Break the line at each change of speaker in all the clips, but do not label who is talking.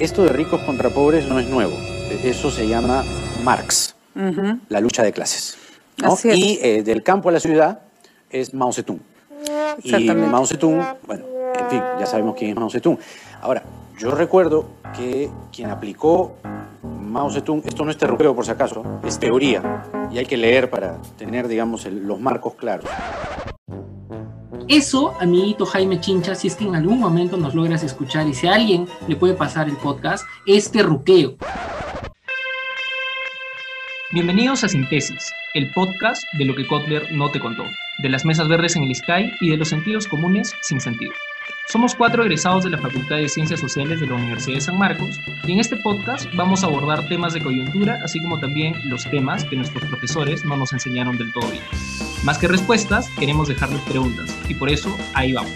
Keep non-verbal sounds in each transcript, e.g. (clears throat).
esto de ricos contra pobres no es nuevo. Eso se llama Marx, la lucha de clases. Y eh, del campo a la ciudad es Mao Zedong. Y Mao Zedong, bueno, en fin, ya sabemos quién es Mao Zedong. Ahora, yo recuerdo que quien aplicó Mao Zedong, esto no es terroreo por si acaso, es teoría, y hay que leer para tener, digamos, los marcos claros.
Eso, amiguito Jaime Chincha, si es que en algún momento nos logras escuchar y si a alguien le puede pasar el podcast, es terruqueo. Bienvenidos a Sintesis, el podcast de lo que Kotler no te contó, de las mesas verdes en el Sky y de los sentidos comunes sin sentido. Somos cuatro egresados de la Facultad de Ciencias Sociales de la Universidad de San Marcos y en este podcast vamos a abordar temas de coyuntura, así como también los temas que nuestros profesores no nos enseñaron del todo bien. Más que respuestas, queremos dejarles preguntas y por eso ahí vamos.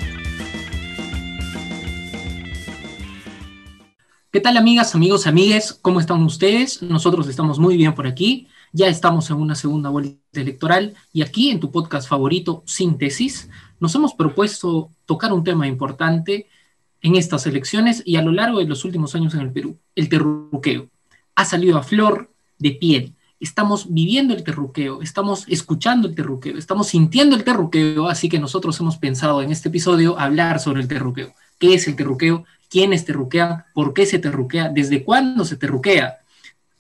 ¿Qué tal amigas, amigos, amigues? ¿Cómo están ustedes? Nosotros estamos muy bien por aquí. Ya estamos en una segunda vuelta electoral y aquí en tu podcast favorito, Síntesis, nos hemos propuesto tocar un tema importante en estas elecciones y a lo largo de los últimos años en el Perú, el terruqueo. Ha salido a flor de piel. Estamos viviendo el terruqueo, estamos escuchando el terruqueo, estamos sintiendo el terruqueo, así que nosotros hemos pensado en este episodio hablar sobre el terruqueo. ¿Qué es el terruqueo? ¿Quiénes terruquean? ¿Por qué se terruquea? ¿Desde cuándo se terruquea?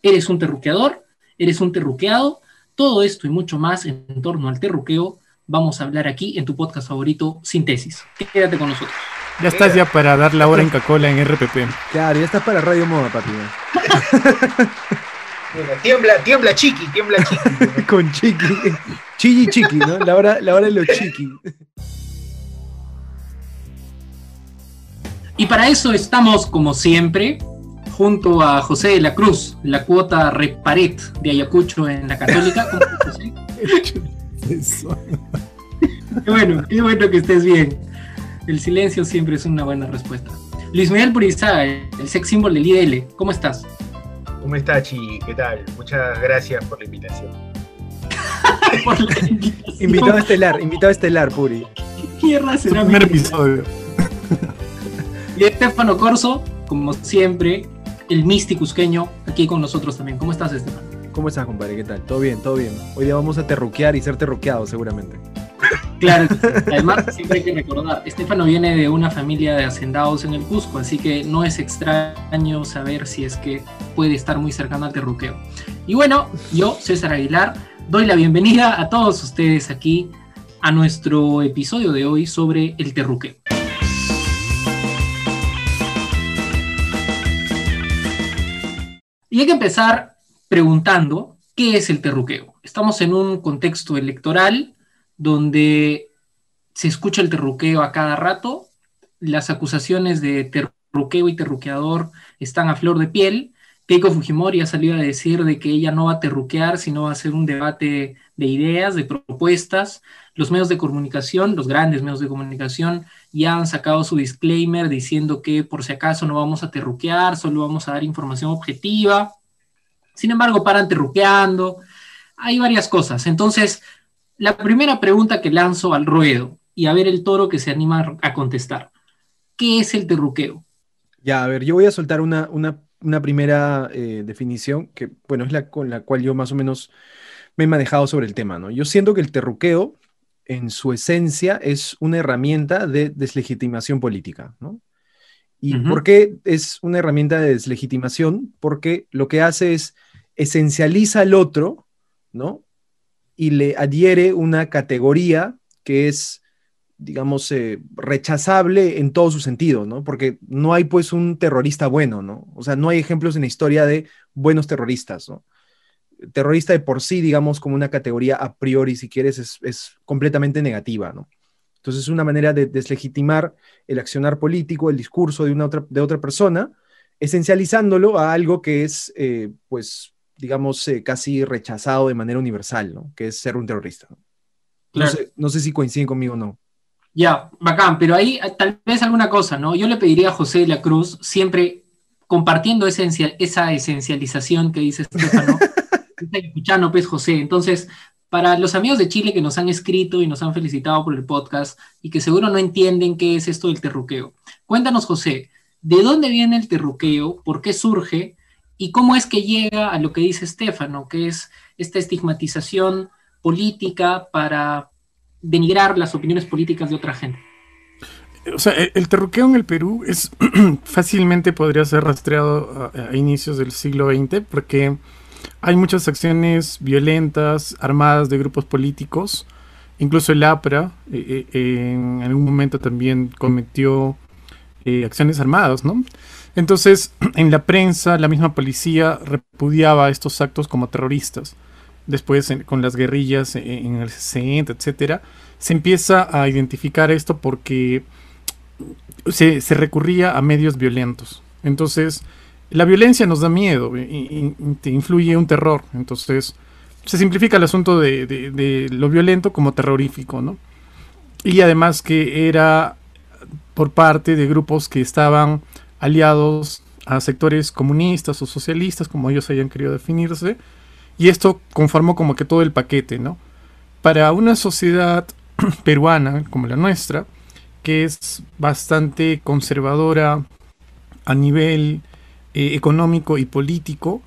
¿Eres un terruqueador? ¿Eres un terruqueado? Todo esto y mucho más en torno al terruqueo vamos a hablar aquí en tu podcast favorito, Síntesis. Quédate con nosotros.
Ya estás ya para dar la hora en Cacola en RPP.
Claro, ya estás para Radio Moda, papi. (laughs)
tiembla, tiembla chiqui, tiembla chiqui. (laughs)
con chiqui. Chigi chiqui, ¿no? La hora, la hora de los chiqui.
Y para eso estamos, como siempre, junto a José de la Cruz, la cuota reparet de Ayacucho en la Católica. ¿Cómo José? (laughs) qué bueno, qué bueno que estés bien. El silencio siempre es una buena respuesta. Luis Miguel Purizaga, el sex symbol del IDL, ¿cómo estás?
¿Cómo estás, Chi? ¿Qué tal? Muchas gracias por la invitación. (laughs)
invitado estelar, invitado estelar, Puri.
¿Qué será?
primer episodio. (laughs)
y Estefano Corso, como siempre, el místico usqueño, aquí con nosotros también. ¿Cómo estás, Estefano?
¿Cómo estás, compadre? ¿Qué tal? Todo bien, todo bien. Hoy día vamos a terruquear y ser terruqueados, seguramente.
Claro, además siempre hay que recordar, Estefano viene de una familia de hacendados en el Cusco, así que no es extraño saber si es que puede estar muy cercano al terruqueo. Y bueno, yo, César Aguilar, doy la bienvenida a todos ustedes aquí a nuestro episodio de hoy sobre el terruqueo. Y hay que empezar preguntando qué es el terruqueo. Estamos en un contexto electoral donde se escucha el terruqueo a cada rato, las acusaciones de terruqueo y terruqueador están a flor de piel. Keiko Fujimori ha salido a decir de que ella no va a terruquear, sino va a hacer un debate de ideas, de propuestas. Los medios de comunicación, los grandes medios de comunicación, ya han sacado su disclaimer diciendo que por si acaso no vamos a terruquear, solo vamos a dar información objetiva. Sin embargo, paran terruqueando. Hay varias cosas. Entonces, la primera pregunta que lanzo al ruedo y a ver el toro que se anima a contestar. ¿Qué es el terruqueo?
Ya, a ver, yo voy a soltar una, primera eh, definición que, bueno, es la con la cual yo más o menos me he manejado sobre el tema, ¿no? Yo siento que el terruqueo, en su esencia, es una herramienta de deslegitimación política, ¿no? ¿Y por qué es una herramienta de deslegitimación? Porque lo que hace es esencializa al otro, ¿no? Y le adhiere una categoría que es, digamos, eh, rechazable en todo su sentido, ¿no? Porque no hay pues un terrorista bueno, ¿no? O sea, no hay ejemplos en la historia de buenos terroristas, ¿no? Terrorista de por sí, digamos, como una categoría a priori, si quieres, es, es completamente negativa, ¿no? Entonces es una manera de deslegitimar el accionar político, el discurso de, una otra, de otra persona, esencializándolo a algo que es, eh, pues, digamos, eh, casi rechazado de manera universal, ¿no? Que es ser un terrorista. No, sé, si coinciden conmigo o no.
Ya, bacán, pero ahí eh, tal vez alguna cosa, ¿no? Yo le pediría a José de la Cruz, siempre compartiendo esencial, esa esencialización que dice Estefano, (laughs) escuchando, pues, José. Entonces, para los amigos de Chile que nos han escrito y nos han felicitado por el podcast y que seguro no entienden qué es esto del terruqueo, cuéntanos, José, ¿De dónde viene el terruqueo? ¿Por qué surge? ¿Y cómo es que llega a lo que dice Estefano, que es esta estigmatización política para denigrar las opiniones políticas de otra gente?
O sea, el terruqueo en el Perú es (clears throat) fácilmente podría ser rastreado a, inicios del siglo XX porque hay muchas acciones violentas, armadas de grupos políticos. Incluso el APRA eh, eh, en algún momento también cometió eh, acciones armadas, ¿no? Entonces, (clears throat) en la prensa, la misma policía repudiaba estos actos como terroristas. Después, con las guerrillas en, el 60, etcétera, se empieza a identificar esto porque se, recurría a medios violentos. Entonces, la violencia nos da miedo y, influye un terror. Entonces, se simplifica el asunto de, de, lo violento como terrorífico, ¿no? Y además que era por parte de grupos que estaban aliados a sectores comunistas o socialistas, como ellos hayan querido definirse, y esto conformó como que todo el paquete, ¿no? Para una sociedad (clears throat) peruana como la nuestra, que es bastante conservadora a nivel eh, económico y político,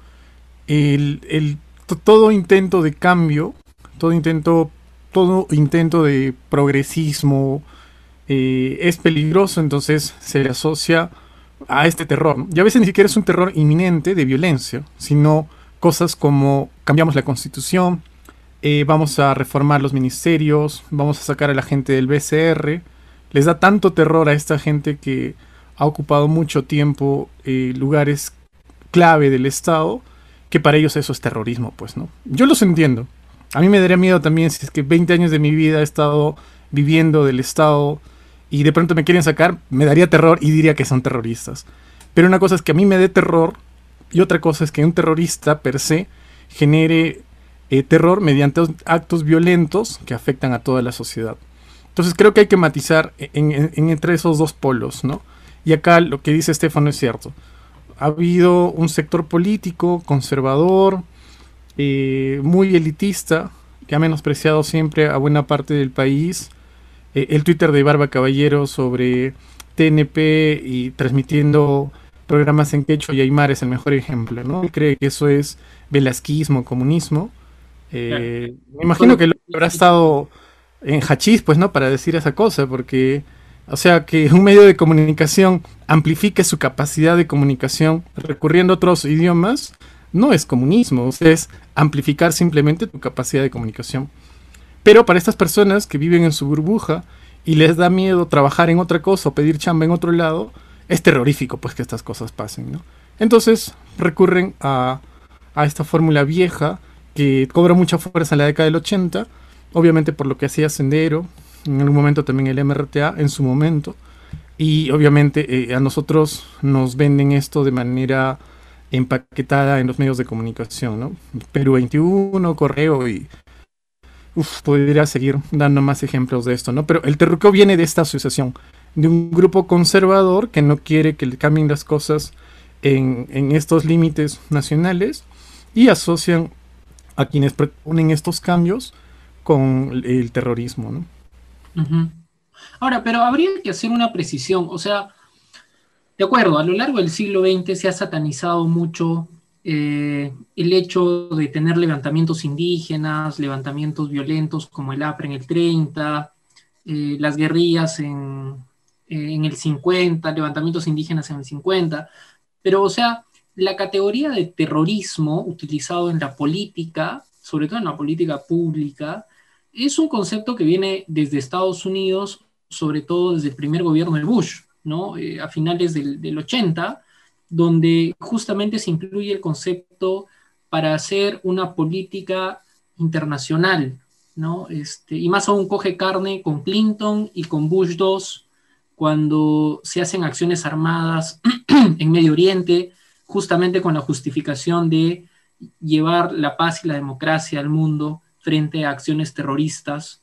el, todo intento de cambio, todo intento, todo intento de progresismo eh, es peligroso, entonces se le asocia a este terror. Y a veces ni siquiera es un terror inminente de violencia, sino cosas como cambiamos la constitución, eh, vamos a reformar los ministerios, vamos a sacar a la gente del BCR. Les da tanto terror a esta gente que ha ocupado mucho tiempo eh, lugares clave del Estado, que para ellos eso es terrorismo, pues, ¿no? Yo los entiendo. A mí me daría miedo también si es que 20 años de mi vida he estado viviendo del Estado y de pronto me quieren sacar, me daría terror y diría que son terroristas. Pero una cosa es que a mí me dé terror y otra cosa es que un terrorista per se genere eh, terror mediante actos violentos que afectan a toda la sociedad. Entonces creo que hay que matizar en, entre esos dos polos, ¿no? Y acá lo que dice Estefano es cierto. Ha habido un sector político conservador, eh, muy elitista, que ha menospreciado siempre a buena parte del país, eh, el Twitter de Barba Caballero sobre TNP y transmitiendo programas en quechua y aymar es el mejor ejemplo, ¿no? cree que eso es velasquismo, comunismo. Eh, me imagino que lo habrá estado en hachís, pues, ¿no? Para decir esa cosa, porque, o sea, que un medio de comunicación amplifique su capacidad de comunicación recurriendo a otros idiomas, no es comunismo, es amplificar simplemente tu capacidad de comunicación. Pero para estas personas que viven en su burbuja y les da miedo trabajar en otra cosa o pedir chamba en otro lado, es terrorífico pues que estas cosas pasen, ¿no? Entonces recurren a, esta fórmula vieja que cobra mucha fuerza en la década del 80, obviamente por lo que hacía Sendero, en algún momento también el MRTA en su momento, y obviamente eh, a nosotros nos venden esto de manera empaquetada en los medios de comunicación, ¿no? Perú 21, Correo y Uf, podría seguir dando más ejemplos de esto, ¿no? Pero el terruqueo viene de esta asociación, de un grupo conservador que no quiere que le cambien las cosas en, estos límites nacionales y asocian a quienes proponen estos cambios con el terrorismo, ¿no?
Ahora, pero habría que hacer una precisión, o sea, de acuerdo, a lo largo del siglo XX se ha satanizado mucho eh, el hecho de tener levantamientos indígenas, levantamientos violentos como el APRE en el 30, eh, las guerrillas en, en el 50, levantamientos indígenas en el 50, pero o sea, la categoría de terrorismo utilizado en la política, sobre todo en la política pública, es un concepto que viene desde Estados Unidos, sobre todo desde el primer gobierno de Bush, ¿no? Eh, a finales del, del 80, donde justamente se incluye el concepto para hacer una política internacional, ¿no? Este, y más aún coge carne con Clinton y con Bush II cuando se hacen acciones armadas (clears throat) en Medio Oriente, justamente con la justificación de llevar la paz y la democracia al mundo frente a acciones terroristas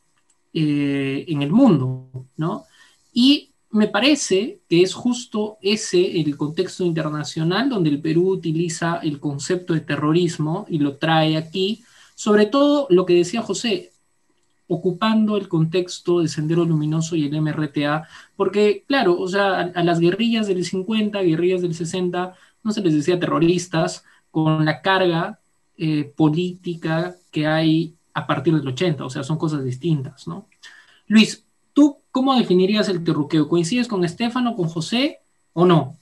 eh, en el mundo, ¿no? Y me parece que es justo ese el contexto internacional donde el Perú utiliza el concepto de terrorismo y lo trae aquí, sobre todo lo que decía José, ocupando el contexto de Sendero Luminoso y el MRTA, porque claro, o sea, a, las guerrillas del 50, guerrillas del 60, no se les decía terroristas, con la carga eh, política que hay a partir del 80, o sea, son cosas distintas, ¿no? Luis, ¿tú cómo definirías el terruqueo? ¿Coincides con Estefano, con José o no?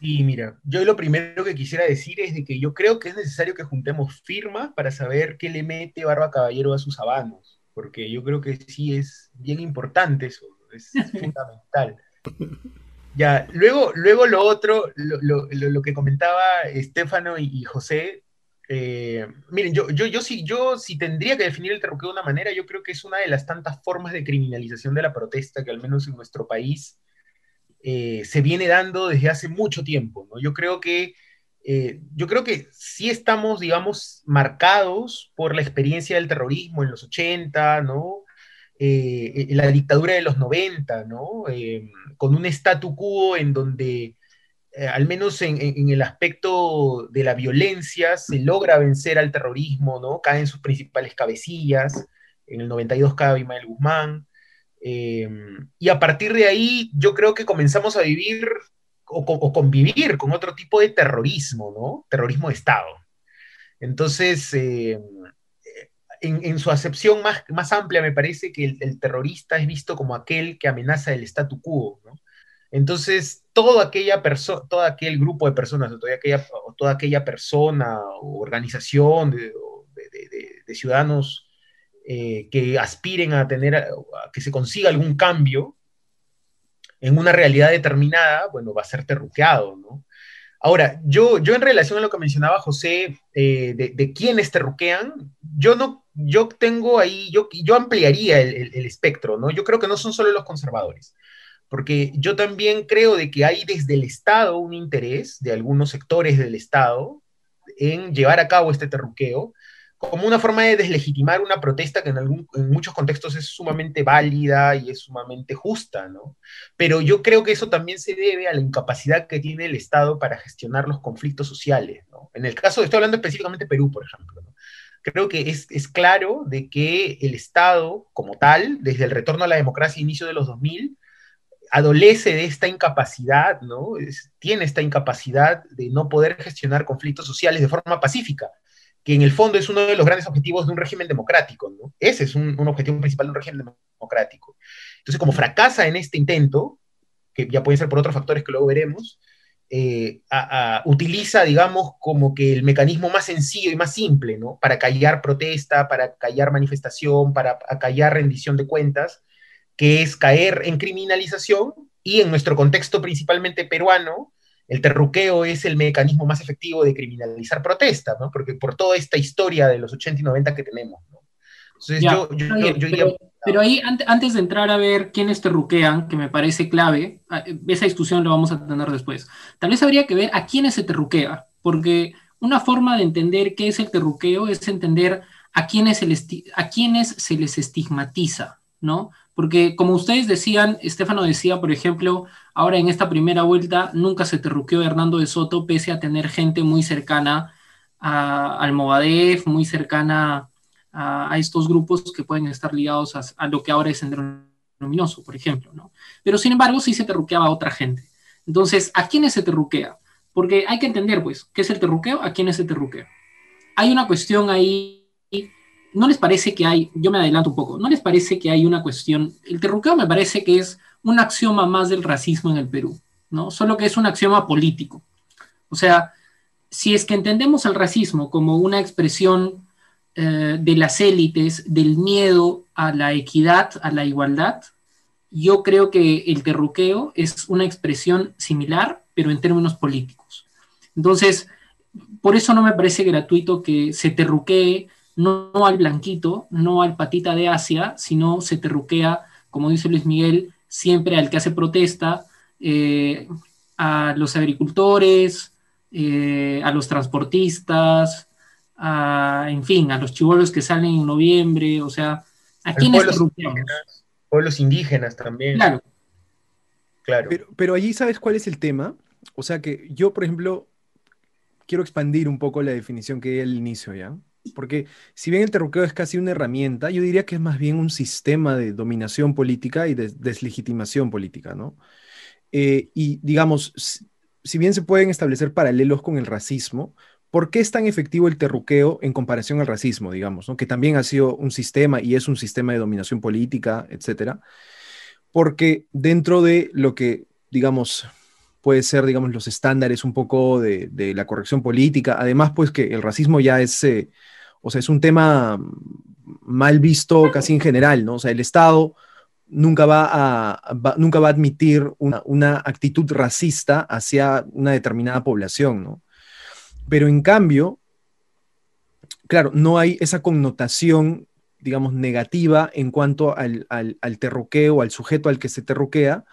Y mira, yo lo primero que quisiera decir es de que yo creo que es necesario que juntemos firmas para saber qué le mete Barba Caballero a sus habanos, porque yo creo que sí es bien importante eso, es (laughs) fundamental. Ya, luego, luego lo otro, lo, que comentaba Estefano y, José, eh, miren, yo, yo, yo, sí, yo sí tendría que definir el terruqueo de una manera, yo creo que es una de las tantas formas de criminalización de la protesta que al menos en nuestro país eh, se viene dando desde hace mucho tiempo. ¿no? Yo, creo que, eh, yo creo que sí estamos, digamos, marcados por la experiencia del terrorismo en los 80, ¿no? La dictadura de los 90, ¿no? con un statu quo en donde, al menos en, el aspecto de la violencia, se logra vencer al terrorismo, ¿no? Caen sus principales cabecillas, en el 92 cae Imael Guzmán, Em, y a partir de ahí yo creo que comenzamos a vivir o, convivir con otro tipo de terrorismo, ¿no? Terrorismo de Estado. Entonces, em, en, su acepción más, más amplia, me parece que el, terrorista es visto como aquel que amenaza el statu quo, ¿no? Entonces, toda aquella persona, todo aquel grupo de personas, o toda aquella, toda aquella persona o organización de, ciudadanos eh, que aspiren a tener, a, que se consiga algún cambio en una realidad determinada, bueno, va a ser terruqueado, ¿no? Ahora, yo, yo en relación a lo que mencionaba José eh, de, de, quiénes terruquean, yo no, yo tengo ahí, yo, yo ampliaría el, el, espectro, ¿no? Yo creo que no son solo los conservadores, porque yo también creo de que hay desde el Estado un interés de algunos sectores del Estado en llevar a cabo este terruqueo, como una forma de deslegitimar una protesta que en, muchos contextos es sumamente válida y es sumamente justa, ¿no? Pero yo creo que eso también se debe a la incapacidad que tiene el Estado para gestionar los conflictos sociales. En el caso, estoy hablando específicamente de Perú, por ejemplo. Creo que es, es, claro de que el Estado, como tal, desde el retorno a la democracia a inicio de los 2000, adolece de esta incapacidad, ¿no? tiene esta incapacidad de no poder gestionar conflictos sociales de forma pacífica que en el fondo es uno de los grandes objetivos de un régimen democrático, ¿no? Ese es un, objetivo principal de un régimen democrático. Entonces, como fracasa en este intento, que ya pueden ser por otros factores que luego veremos, eh, utiliza, digamos, como que el mecanismo más sencillo y más simple, ¿no? Para callar protesta, para callar manifestación, para callar rendición de cuentas, que es caer en criminalización y en nuestro contexto principalmente peruano, el terruqueo es el mecanismo más efectivo de criminalizar protestas, ¿no? Porque por toda esta historia de los 80 y 90 que tenemos, ¿no?
Entonces yo, yo, pero, ahí, antes de entrar a ver quiénes terruquean, que me parece clave, ah, esa discusión la vamos a tener después, tal vez habría que ver a quiénes se terruquea, porque una forma de entender qué es el terruqueo es entender a quiénes se les, a quiénes se les estigmatiza, ¿no? Porque como ustedes decían, Estefano decía, por ejemplo, ahora en esta primera vuelta nunca se terruqueó Hernando de Soto, pese a tener gente muy cercana al Movadef, muy cercana a, estos grupos que pueden estar ligados a, lo que ahora es Sendero Luminoso, por ejemplo, ¿no? Pero sin embargo sí se terruqueaba a otra gente. Entonces, ¿a quiénes se terruquea? Porque hay que entender, pues, ¿qué es el terruqueo? ¿A quiénes se terruquea? Hay una cuestión ahí ¿no les parece que hay, yo me adelanto un poco, ¿no les parece que hay una cuestión, el terruqueo me parece que es un axioma más del racismo en el Perú, ¿no? Solo que es un axioma político. O sea, si es que entendemos al racismo como una expresión eh, de las élites, del miedo a la equidad, a la igualdad, yo creo que el terruqueo es una expresión similar, pero en términos políticos. Entonces, por eso no me parece gratuito que se terruquee no, al blanquito, no al patita de Asia, sino se terruquea, como dice Luis Miguel, siempre al que hace protesta, eh, a los agricultores, eh, a los transportistas, en fin, a los chivolos que salen en noviembre, o sea, ¿a quiénes terruqueamos?
Pueblos indígenas también.
Claro.
Claro. Pero, pero allí, ¿sabes cuál es el tema? O sea que yo, por ejemplo, quiero expandir un poco la definición que di al inicio, ¿ya? Porque si bien el terruqueo es casi una herramienta, yo diría que es más bien un sistema de dominación política y de deslegitimación política, ¿no? Eh, y digamos, si bien se pueden establecer paralelos con el racismo, ¿por qué es tan efectivo el terruqueo en comparación al racismo, digamos, que también ha sido un sistema y es un sistema de dominación política, etcétera? Porque dentro de lo que, digamos, puede ser, digamos, los estándares un poco de, la corrección política, además, pues que el racismo ya es, eh, o sea, es un tema mal visto casi en general, ¿no? O sea, el Estado nunca va a, nunca va a admitir una, actitud racista hacia una determinada población, ¿no? Pero en cambio, claro, no hay esa connotación, digamos, negativa en cuanto al, al, terruqueo, al sujeto al que se terruquea,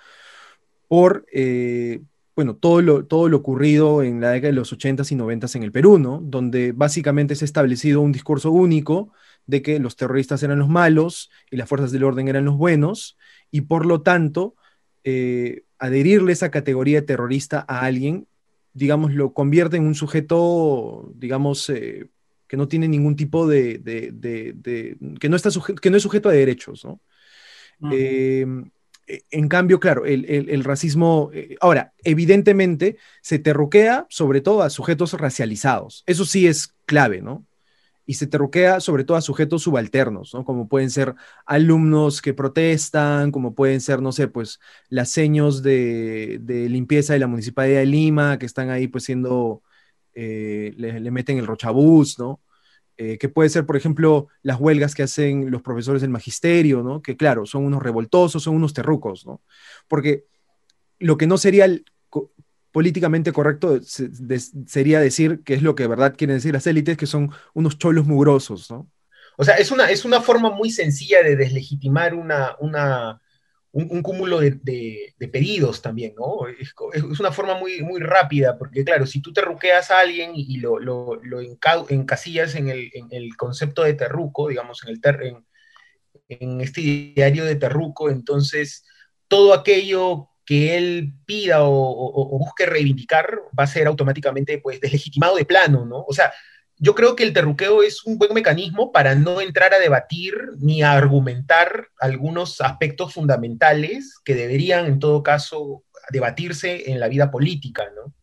por, eh, bueno, todo lo, todo lo ocurrido en la década de los 80s y 90s en el Perú, ¿no? Donde básicamente se ha establecido un discurso único de que los terroristas eran los malos y las fuerzas del orden eran los buenos, y por lo tanto, eh, adherirle esa categoría de terrorista a alguien, digamos, lo convierte en un sujeto, digamos, eh, que no tiene ningún tipo de, que, no está que no es sujeto a derechos, ¿no? En cambio, claro, el, racismo, eh, ahora, evidentemente se terroquea sobre todo a sujetos racializados. Eso sí es clave, ¿no? y se terruquea sobre todo a sujetos subalternos, ¿no? Como pueden ser alumnos que protestan, como pueden ser, no sé, pues las seños de, limpieza de la Municipalidad de Lima, que están ahí pues siendo, eh, le, meten el rochabús, ¿no? Eh, que puede ser, por ejemplo, las huelgas que hacen los profesores del magisterio, ¿no? Que claro, son unos revoltosos, son unos terrucos, ¿no? Porque lo que no sería políticamente correcto sería decir que es lo que de verdad quieren decir las élites, que son unos cholos mugrosos, ¿no?
O sea, es una, es una forma muy sencilla de deslegitimar una, una, un, cúmulo de, pedidos también, ¿no? Es, una forma muy, muy rápida, porque claro, si tú terruqueas a alguien y lo, lo, encasillas en el, en el, concepto de terruco, digamos, en, el ter, en, en este diario de terruco, entonces todo aquello que él pida o, busque reivindicar va a ser automáticamente pues deslegitimado de plano, ¿no? O sea, yo creo que el terruqueo es un buen mecanismo para no entrar a debatir ni a argumentar algunos aspectos fundamentales que deberían en todo caso debatirse en la vida política, ¿no?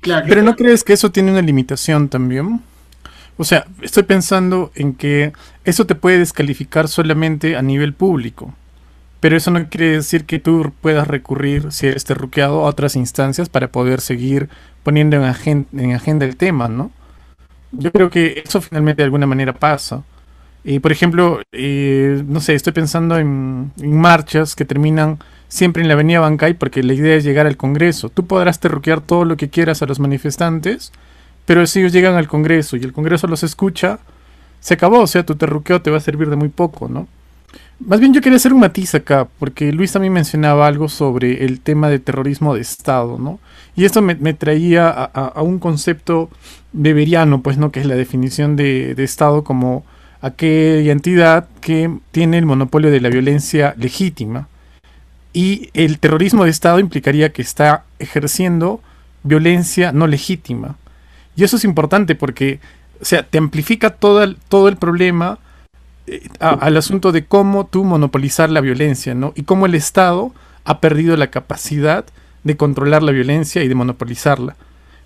Claro, pero ¿no crees que eso tiene una limitación también? O sea, estoy pensando en que eso te puede descalificar solamente a nivel público. Pero eso no quiere decir que tú puedas recurrir, si eres terruqueado, a otras instancias para poder seguir poniendo en, agenda, el tema, ¿no? Yo creo que eso finalmente de alguna manera pasa. Y por ejemplo, eh, no sé, estoy pensando en, marchas que terminan siempre en la avenida Bancay porque la idea es llegar al Congreso. Tú podrás terruquear todo lo que quieras a los manifestantes, pero si ellos llegan al Congreso y el Congreso los escucha, se acabó, o sea, tu terruqueo te va a servir de muy poco, ¿no? Más bien yo quería hacer un matiz acá, porque Luis también mencionaba algo sobre el tema de terrorismo de Estado, ¿no? Y esto me, traía a, un concepto beberiano, pues, ¿no? Que es la definición de, de, Estado como aquella entidad que tiene el monopolio de la violencia legítima. Y el terrorismo de Estado implicaría que está ejerciendo violencia no legítima. Y eso es importante porque, o sea, te amplifica todo el, todo el problema al asunto de cómo tú monopolizar la violencia, ¿no? Y cómo el Estado ha perdido la capacidad de controlar la violencia y de monopolizarla.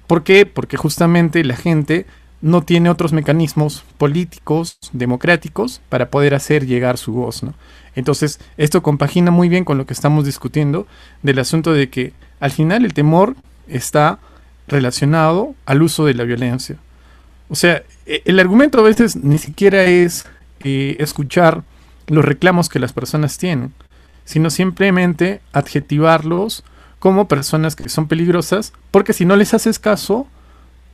¿Por qué? Porque justamente la gente no tiene otros mecanismos políticos, democráticos, para poder hacer llegar su voz, ¿no? Entonces, esto compagina muy bien con lo que estamos discutiendo del asunto de que al final el temor está relacionado al uso de la violencia. O sea, e, el argumento a veces ni siquiera es escuchar los reclamos que las personas tienen, sino simplemente adjetivarlos como personas que son peligrosas, porque si no les haces caso,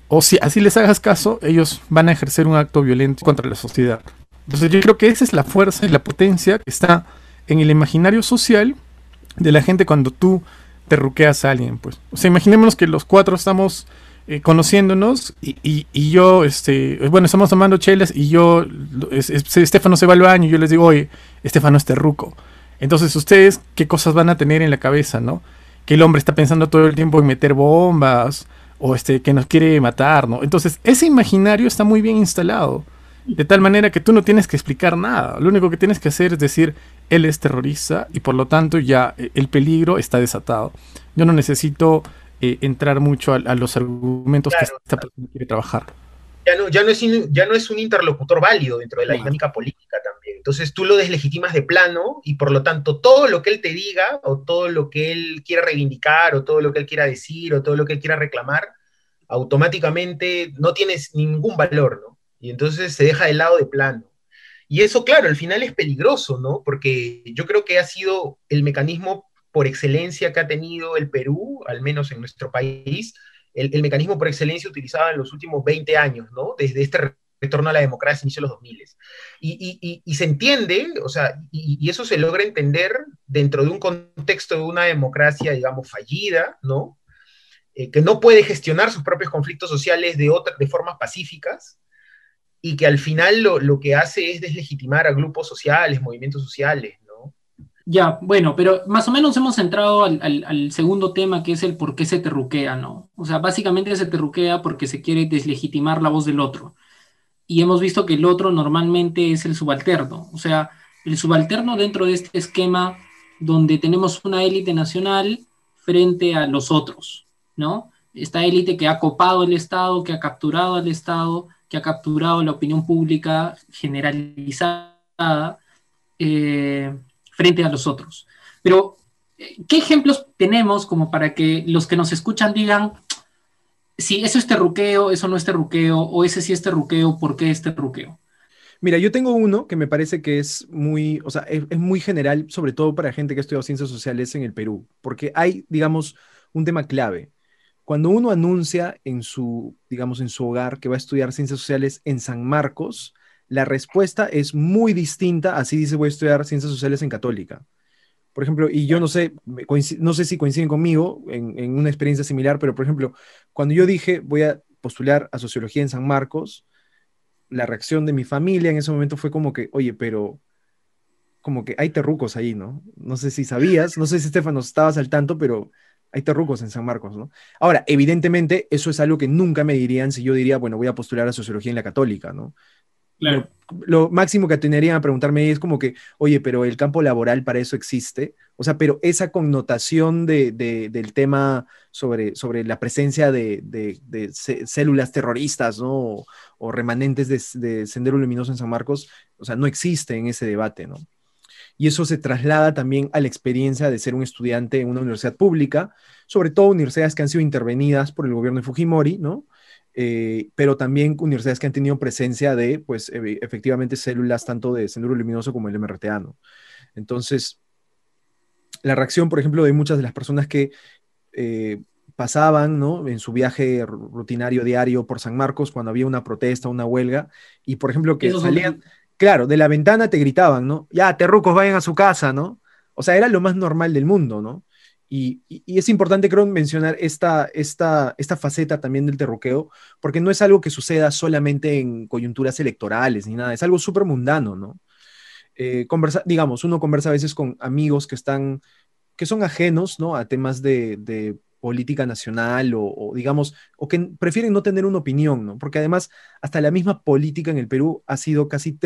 o si así les hagas caso, ellos van a ejercer un acto violento contra la sociedad. Entonces yo creo que esa es la fuerza y la potencia que está en el imaginario social de la gente cuando tú te ruqueas a alguien, pues. O sea, imaginémonos que los cuatro estamos eh, conociéndonos y, yo, este, bueno, estamos tomando chelas y yo, Estefano se va al baño y yo les digo, oye, Estefano es terruco. Entonces, ustedes, ¿qué cosas van a tener en la cabeza, no? Que el hombre está pensando todo el tiempo en meter bombas o este, que nos quiere matar, ¿no? Entonces, ese imaginario está muy bien instalado. De tal manera que tú no tienes que explicar nada. Lo único que tienes que hacer es decir, él es terrorista y por lo tanto ya eh, el peligro está desatado. Yo no necesito eh, entrar mucho a, los argumentos que esta persona quiere trabajar.
Ya no, ya, no es, ya no es un interlocutor válido dentro de la dinámica política también. Entonces tú lo deslegitimas de plano y por lo tanto todo lo que él te diga o todo lo que él quiera reivindicar o todo lo que él quiera decir o todo lo que él quiera reclamar, automáticamente no tienes ningún valor, ¿no? Y entonces se deja de lado de plano. Y eso, claro, al final es peligroso, ¿no? Porque yo creo que ha sido el mecanismo por excelencia que ha tenido el Perú, al menos en nuestro país, el, mecanismo por excelencia utilizado en los últimos 20 años, ¿no? Desde este retorno a la democracia, inicio de los 2000. Y, y, se entiende, o sea, y, eso se logra entender dentro de un contexto de una democracia, digamos, fallida, ¿no? Eh, que no puede gestionar sus propios conflictos sociales de, otra, de formas pacíficas, y que al final lo, lo, que hace es deslegitimar a grupos sociales, movimientos sociales.
Ya, bueno, pero más o menos hemos entrado al, al, segundo tema, que es el por qué se terruquea, ¿no? O sea, básicamente se terruquea porque se quiere deslegitimar la voz del otro. Y hemos visto que el otro normalmente es el subalterno, o sea, el subalterno dentro de este esquema donde tenemos una élite nacional frente a los otros, ¿no? Esta élite que ha copado el Estado, que ha capturado al Estado, que ha capturado la opinión pública generalizada eh, frente a los otros. Pero, eh, ¿qué ejemplos tenemos como para que los que nos escuchan digan, si eso es terruqueo, eso no es terruqueo, o ese sí es terruqueo, ¿por qué es terruqueo?
Mira, yo tengo uno que me parece que es muy, o sea, es, muy general, sobre todo para gente que ha estudiado ciencias sociales en el Perú, porque hay, digamos, un tema clave. Cuando uno anuncia en su, digamos, en su hogar que va a estudiar ciencias sociales en San Marcos, la respuesta es muy distinta, así dice voy a estudiar ciencias sociales en Católica. Por ejemplo, y yo no sé, no sé si coinciden conmigo en, una experiencia similar, pero por ejemplo, cuando yo dije voy a postular a sociología en San Marcos, la reacción de mi familia en ese momento fue como que, oye, pero como que hay terrucos ahí, ¿no? No sé si sabías, no sé si Estefano estabas al tanto, pero hay terrucos en San Marcos, ¿no? Ahora, evidentemente, eso es algo que nunca me dirían si yo diría, bueno, voy a postular a sociología en la católica, ¿no?
Claro.
Lo, máximo que atenderían a preguntarme es como que, oye, pero el campo laboral para eso existe. O sea, pero esa connotación de, del tema sobre, sobre la presencia de, de células terroristas, ¿no? O, o remanentes de, Sendero Luminoso en San Marcos, o sea, no existe en ese debate, ¿no? y eso se traslada también a la experiencia de ser un estudiante en una universidad pública, sobre todo universidades que han sido intervenidas por el gobierno de Fujimori, ¿no? Eh, pero también universidades que han tenido presencia de, pues, efectivamente células tanto de Sendero Luminoso como el MRTA, ¿no? Entonces, la reacción, por ejemplo, de muchas de las personas que eh, pasaban, ¿no? En su viaje rutinario diario por San Marcos cuando había una protesta, una huelga, y por ejemplo que salían, claro, de la ventana te gritaban, ¿no? Ya, terrucos, vayan a su casa, ¿no? O sea, era lo más normal del mundo, ¿no? Y, es importante, creo, mencionar esta, esta, esta faceta también del terruqueo, porque no es algo que suceda solamente en coyunturas electorales ni nada, es algo súper mundano, ¿no? Eh, conversa, digamos, uno conversa a veces con amigos que están, que son ajenos, ¿no? A temas de, de política nacional o, digamos, o que prefieren no tener una opinión, ¿no? Porque además hasta la misma política en el Perú ha sido casi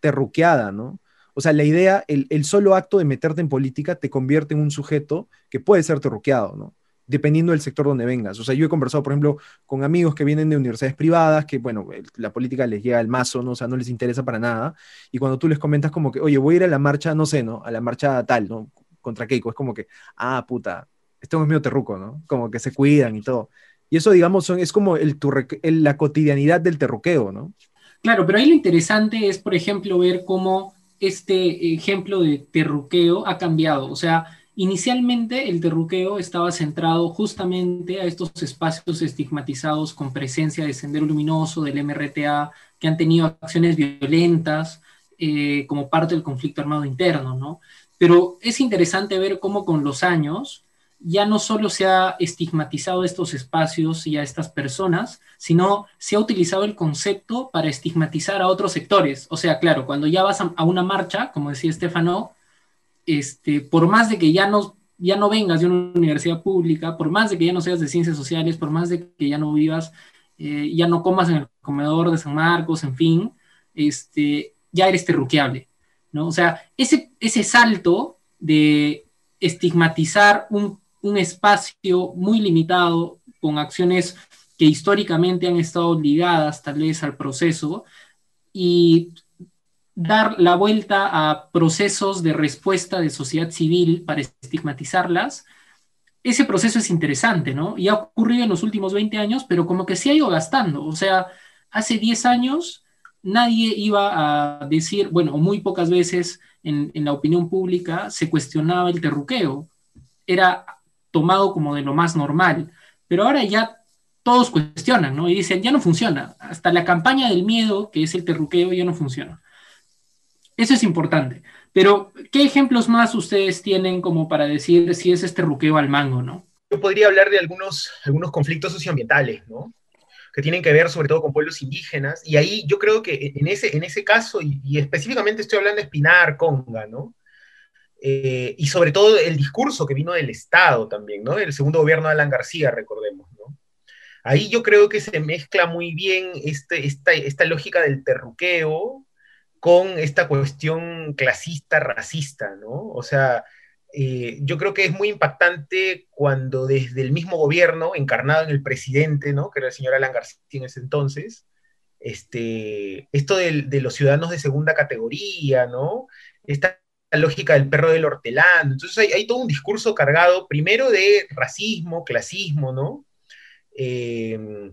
terruqueada, ¿no? O sea, la idea, el, solo acto de meterte en política te convierte en un sujeto que puede ser terruqueado, ¿no? Dependiendo del sector donde vengas. O sea, yo he conversado, por ejemplo, con amigos que vienen de universidades privadas, que, bueno, la política les llega al mazo, ¿no? O sea, no les interesa para nada. Y cuando tú les comentas como que, oye, voy a ir a la marcha, no sé, ¿no? A la marcha tal, ¿no? Contra Keiko. Es como que, ah, puta, esto es medio terruco, ¿no? Como que se cuidan y todo. Y eso, digamos, es como el, la cotidianidad del terruqueo, ¿no?
Claro, pero ahí lo interesante es, por ejemplo, ver cómo este ejemplo de terruqueo ha cambiado. O sea, inicialmente el terruqueo estaba centrado justamente a estos espacios estigmatizados con presencia de Sendero Luminoso, del MRTA, que han tenido acciones violentas eh, como parte del conflicto armado interno, ¿no? Pero es interesante ver cómo con los años ya no solo se ha estigmatizado estos espacios y a estas personas, sino se ha utilizado el concepto para estigmatizar a otros sectores. O sea, claro, cuando ya vas a, una marcha, como decía Estefano, este, por más de que ya no, ya no vengas de una universidad pública, por más de que ya no seas de ciencias sociales, por más de que ya no vivas eh, ya no comas en el comedor de San Marcos, en fin, este, ya eres terruqueable, ¿no? O sea, ese, ese salto de estigmatizar un, un espacio muy limitado con acciones que históricamente han estado ligadas tal vez al proceso y dar la vuelta a procesos de respuesta de sociedad civil para estigmatizarlas, ese proceso es interesante, ¿no? Y ha ocurrido en los últimos 20 años, pero como que se ha ido gastando. O sea, hace 10 años nadie iba a decir, bueno, muy pocas veces en, en la opinión pública se cuestionaba el terruqueo. Era tomado como de lo más normal. Pero ahora ya todos cuestionan, ¿no? Y dicen, ya no funciona. Hasta la campaña del miedo, que es el terruqueo, ya no funciona. Eso es importante. Pero, ¿qué ejemplos más ustedes tienen como para decir si es este terruqueo al mango, no?
Yo podría hablar de algunos, algunos conflictos socioambientales, ¿no? Que tienen que ver sobre todo con pueblos indígenas. Y ahí yo creo que en ese, en ese caso, y, específicamente estoy hablando de Espinar, Conga, ¿no? Eh, y sobre todo el discurso que vino del Estado también, ¿no? El segundo gobierno de Alan García, recordemos, ¿no? Ahí yo creo que se mezcla muy bien este, esta, esta lógica del terruqueo con esta cuestión clasista, racista, ¿no? O sea, eh, yo creo que es muy impactante cuando desde el mismo gobierno, encarnado en el presidente, ¿no? Que era el señor Alan García en ese entonces, este, esto de, de los ciudadanos de segunda categoría, ¿no? Esta lógica del perro del hortelano. Entonces hay, hay, todo un discurso cargado primero de racismo, clasismo, ¿no? Eh,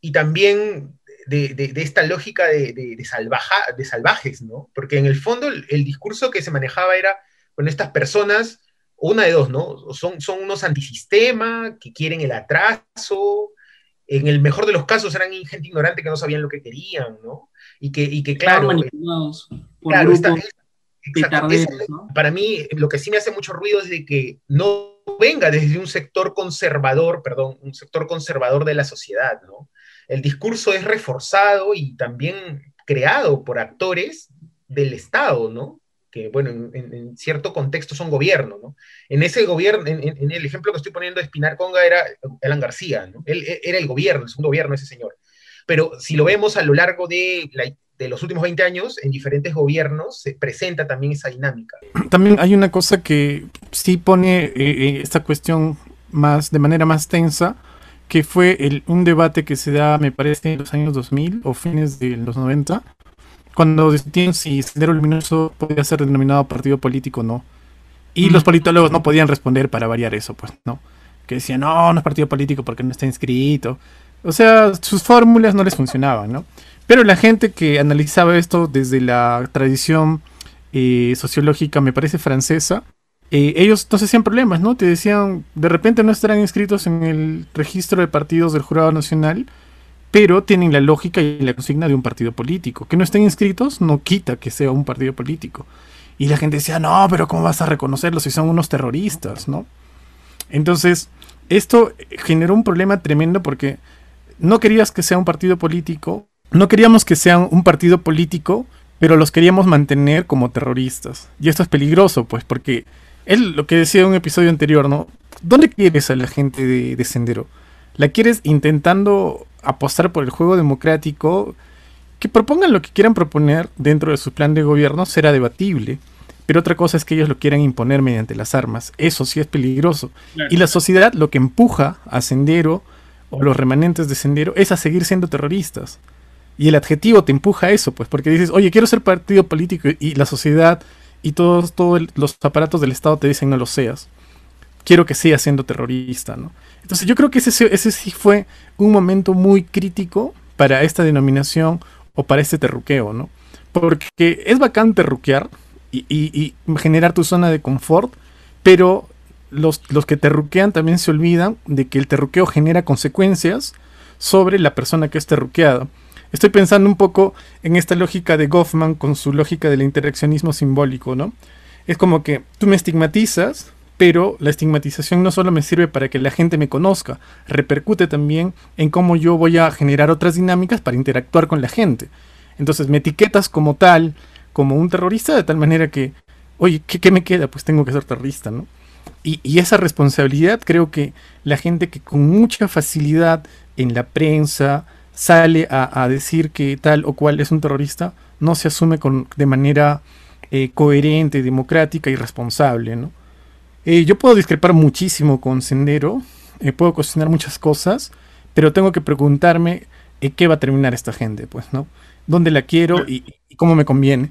y también de, esta lógica de, salvaja, de salvajes, ¿no? Porque en el fondo el, discurso que se manejaba era, con estas personas, una de dos, ¿no? Son, son unos antisistema, que quieren el atraso, en el mejor de los casos eran gente ignorante que no sabían lo que querían, ¿no? Y que, y que claro, claro para mí lo que sí me hace mucho ruido es de que no venga desde un sector conservador, perdón, un sector conservador de la sociedad, ¿no? El discurso es reforzado y también creado por actores del Estado, ¿no? Que, bueno, en, cierto contexto son gobierno, ¿no? En ese gobierno, en, el ejemplo que estoy poniendo de Espinar Conga era Alan García, ¿no? Él, era el gobierno, el segundo gobierno ese señor. Pero si lo vemos a lo largo de la, de los últimos 20 años, en diferentes gobiernos se presenta también esa dinámica.
También hay una cosa que sí pone eh, eh, esta cuestión más de manera más tensa, que fue el, un debate que se da, me parece, en los años 2000 o fines de los 90, cuando discutían si Sendero Luminoso podía ser denominado partido político o no. Y los politólogos no podían responder para variar eso, pues, ¿no? Que decían, no, no es partido político porque no está inscrito. O sea, sus fórmulas no les funcionaban, ¿no? Pero la gente que analizaba esto desde la tradición eh, sociológica, me parece francesa, eh, ellos no se hacían problemas, ¿no? Te decían, de repente no estarán inscritos en el registro de partidos del Jurado Nacional, pero tienen la lógica y la consigna de un partido político. Que no estén inscritos no quita que sea un partido político. Y la gente decía, no, pero ¿cómo vas a reconocerlos si son unos terroristas, ¿no? Entonces, esto generó un problema tremendo porque no querías que sea un partido político, no queríamos que sean un partido político, pero los queríamos mantener como terroristas. Y esto es peligroso, pues, porque él lo que decía en un episodio anterior, ¿no? ¿Dónde quieres a la gente de, Sendero? ¿La quieres intentando apostar por el juego democrático? Que propongan lo que quieran proponer dentro de su plan de gobierno será debatible. Pero otra cosa es que ellos lo quieran imponer mediante las armas. Eso sí es peligroso. Y la sociedad lo que empuja a Sendero o los remanentes de Sendero es a seguir siendo terroristas. Y el adjetivo te empuja a eso, pues, porque dices, oye, quiero ser partido político y la sociedad y todos, los aparatos del Estado te dicen no lo seas. Quiero que sigas siendo terrorista, ¿no? Entonces yo creo que ese, ese sí fue un momento muy crítico para esta denominación o para este terruqueo, ¿no? Porque es bacán terruquear y, y, generar tu zona de confort, pero los, los que terruquean también se olvidan de que el terruqueo genera consecuencias sobre la persona que es terruqueada. Estoy pensando un poco en esta lógica de Goffman con su lógica del interaccionismo simbólico, ¿no? Es como que tú me estigmatizas, pero la estigmatización no solo me sirve para que la gente me conozca, repercute también en cómo yo voy a generar otras dinámicas para interactuar con la gente. Entonces me etiquetas como tal, como un terrorista, de tal manera que, oye, ¿qué, me queda? Pues tengo que ser terrorista, ¿no? Y, esa responsabilidad creo que la gente que con mucha facilidad en la prensa sale a, decir que tal o cual es un terrorista, no se asume con, de manera eh, coherente, democrática y responsable. ¿no? Eh, yo puedo discrepar muchísimo con Sendero, eh, puedo cuestionar muchas cosas, pero tengo que preguntarme qué va a terminar esta gente, pues, ¿no? ¿Dónde la quiero y, y cómo me conviene?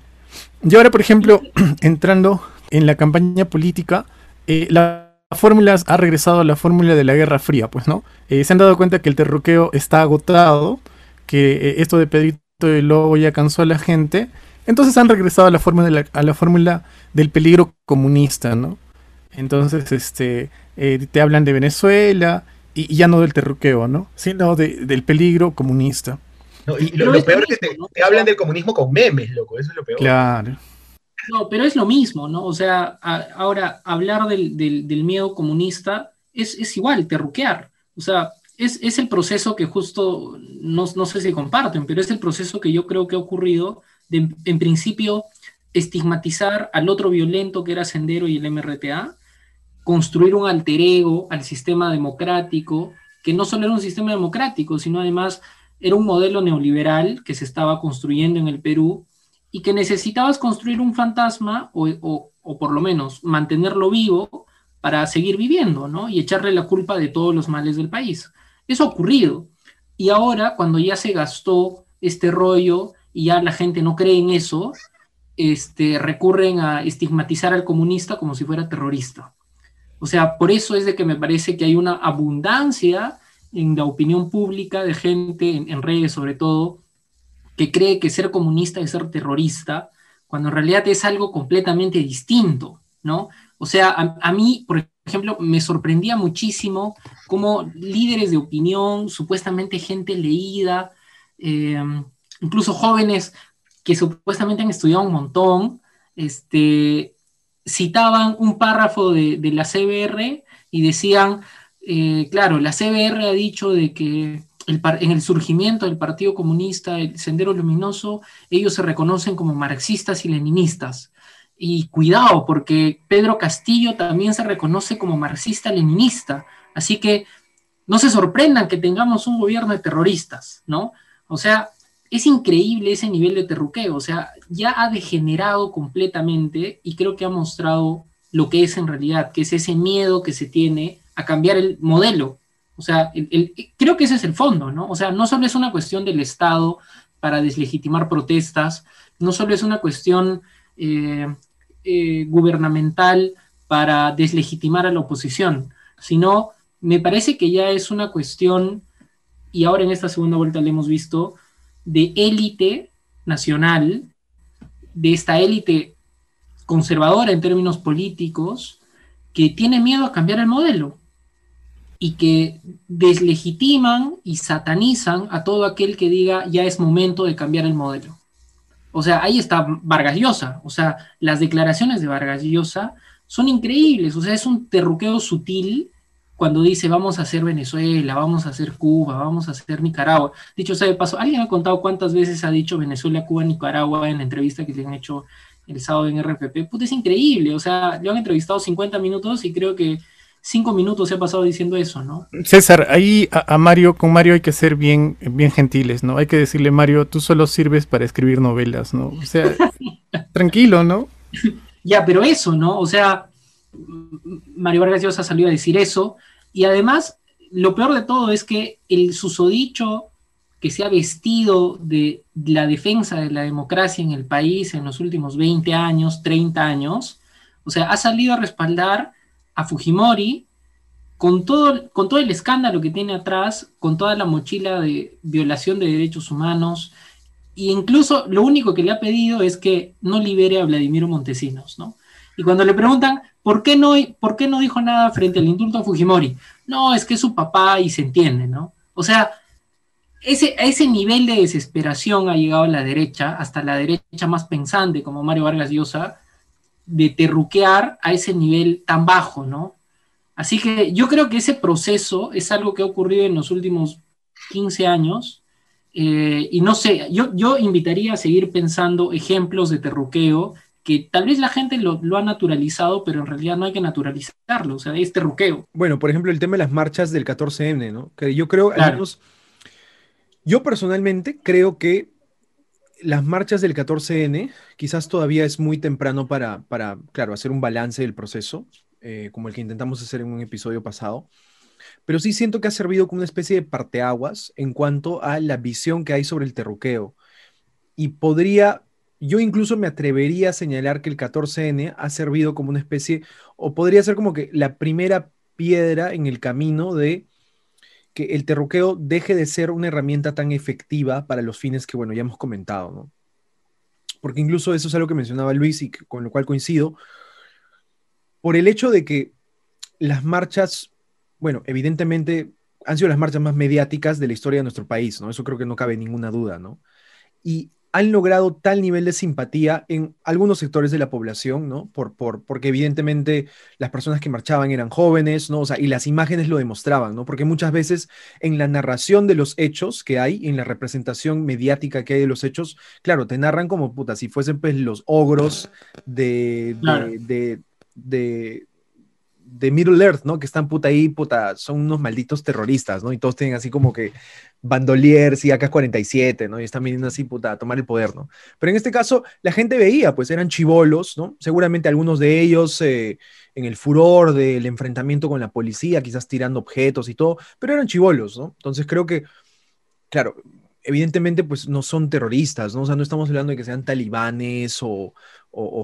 Yo ahora, por ejemplo, (clears throat) entrando en la campaña política, la fórmula ha regresado a la fórmula de la Guerra Fría, pues, ¿no? Eh, se han dado cuenta que el terruqueo está agotado, que eh, esto de Pedrito y Lobo ya cansó a la gente, entonces han regresado a la fórmula, a la fórmula del peligro comunista, ¿no? Entonces, este, te hablan de Venezuela y, ya no del terruqueo, ¿no? Sino del peligro comunista.
y, lo, peor es que te, hablan del comunismo con memes, loco, eso es lo peor.
Claro.
No, pero es lo mismo, ¿no? O sea, ahora hablar del, miedo comunista es, igual, terruquear. O sea, es, el proceso que justo, no, sé si comparten, pero es el proceso que yo creo que ha ocurrido de, en principio, estigmatizar al otro violento que era Sendero y el MRTA, construir un alter ego al sistema democrático, que no solo era un sistema democrático, sino además era un modelo neoliberal que se estaba construyendo en el Perú y que necesitabas construir un fantasma o, por lo menos mantenerlo vivo para seguir viviendo, ¿no? Y echarle la culpa de todos los males del país. Eso ha ocurrido. Y ahora, cuando ya se gastó este rollo y ya la gente no cree en eso, este, recurren a estigmatizar al comunista como si fuera terrorista. O sea, por eso es de que me parece que hay una abundancia en la opinión pública de gente, en redes sobre todo, que cree que ser comunista es ser terrorista, cuando en realidad es algo completamente distinto, ¿no? O sea, a, mí, por ejemplo, me sorprendía muchísimo cómo líderes de opinión, supuestamente gente leída, eh, incluso jóvenes que supuestamente han estudiado un montón, este, citaban un párrafo de, la CBR y decían, eh, claro, la CBR ha dicho de que en el surgimiento del Partido Comunista, el Sendero Luminoso, ellos se reconocen como marxistas y leninistas. Y cuidado, porque Pedro Castillo también se reconoce como marxista-leninista. Así que no se sorprendan que tengamos un gobierno de terroristas, ¿no? O sea, es increíble ese nivel de terruqueo, o sea, ya ha degenerado completamente y creo que ha mostrado lo que es en realidad, que es ese miedo que se tiene a cambiar el modelo, o sea, creo que ese es el fondo, ¿no? O sea, no solo es una cuestión del Estado para deslegitimar protestas, no solo es una cuestión eh, eh, gubernamental para deslegitimar a la oposición, sino me parece que ya es una cuestión, y ahora en esta segunda vuelta lo hemos visto, de élite nacional, de esta élite conservadora en términos políticos, que tiene miedo a cambiar el modelo y que deslegitiman y satanizan a todo aquel que diga ya es momento de cambiar el modelo. O sea, ahí está Vargas Llosa. O sea, las declaraciones de Vargas Llosa son increíbles. O sea, es un terruqueo sutil cuando dice vamos a hacer Venezuela, vamos a hacer Cuba, vamos a hacer Nicaragua. Dicho sea de paso, ¿alguien ha contado cuántas veces ha dicho Venezuela, Cuba, Nicaragua en la entrevista que le han hecho el sábado en RPP? Pues es increíble. O sea, le han entrevistado 50 minutos y creo que cinco minutos se ha pasado diciendo eso, ¿no?
César, ahí a, Mario, con Mario hay que ser bien, bien gentiles, ¿no? Hay que decirle, Mario, tú solo sirves para escribir novelas, ¿no? O sea, (laughs) tranquilo, ¿no? (laughs)
Ya, pero eso, ¿no? O sea, Mario Vargas Llosa salió a decir eso, y además, lo peor de todo es que el susodicho que se ha vestido de la defensa de la democracia en el país en los últimos 20 años, 30 años, o sea, ha salido a respaldar a Fujimori con todo, con todo el escándalo que tiene atrás, con toda la mochila de violación de derechos humanos, e incluso lo único que le ha pedido es que no libere a Vladimiro Montesinos, ¿no? Y cuando le preguntan, ¿por qué no, por qué no dijo nada frente al indulto a Fujimori? No, es que es su papá y se entiende, ¿no? O sea, ese, a ese nivel de desesperación ha llegado la derecha, hasta la derecha más pensante como Mario Vargas Llosa, de terruquear a ese nivel tan bajo, ¿no? Así que yo creo que ese proceso es algo que ha ocurrido en los últimos 15 años eh, y no sé, yo, yo invitaría a seguir pensando ejemplos de terruqueo que tal vez la gente lo, ha naturalizado, pero en realidad no hay que naturalizarlo, o sea, este ruqueo.
Bueno, por ejemplo, el tema de las marchas del 14M, ¿no? Que yo creo, yo personalmente creo que las marchas del 14N quizás todavía es muy temprano para, para claro, hacer un balance del proceso, eh, como el que intentamos hacer en un episodio pasado, pero sí siento que ha servido como una especie de parteaguas en cuanto a la visión que hay sobre el terruqueo. Y podría yo incluso me atrevería a señalar que el 14N ha servido como una especie, o podría ser como que la primera piedra en el camino de que el terruqueo deje de ser una herramienta tan efectiva para los fines que, bueno, ya hemos comentado, ¿no? Porque incluso eso es algo que mencionaba Luis y con lo cual coincido, por el hecho de que las marchas, bueno, evidentemente han sido las marchas más mediáticas de la historia de nuestro país, ¿no? Eso creo que no cabe ninguna duda, ¿no? Y han logrado tal nivel de simpatía en algunos sectores de la población, ¿no? Por, por, porque evidentemente las personas que marchaban eran jóvenes, ¿no? O sea, y las imágenes lo demostraban, ¿no? Porque muchas veces en la narración de los hechos que hay, en la representación mediática que hay de los hechos, claro, te narran como puta, si fuesen pues los ogros de, de, de de Middle Earth, ¿no? Que están puta ahí, puta, son unos malditos terroristas, ¿no? Y todos tienen así como que bandoliers y AK-47, ¿no? Y están viniendo así, puta, a tomar el poder, ¿no? Pero en este caso, la gente veía, pues eran chivolos, ¿no? Seguramente algunos de ellos eh, en el furor del enfrentamiento con la policía, quizás tirando objetos y todo, pero eran chivolos, ¿no? Entonces creo que, claro, evidentemente, pues no son terroristas, ¿no? O sea, no estamos hablando de que sean talibanes o,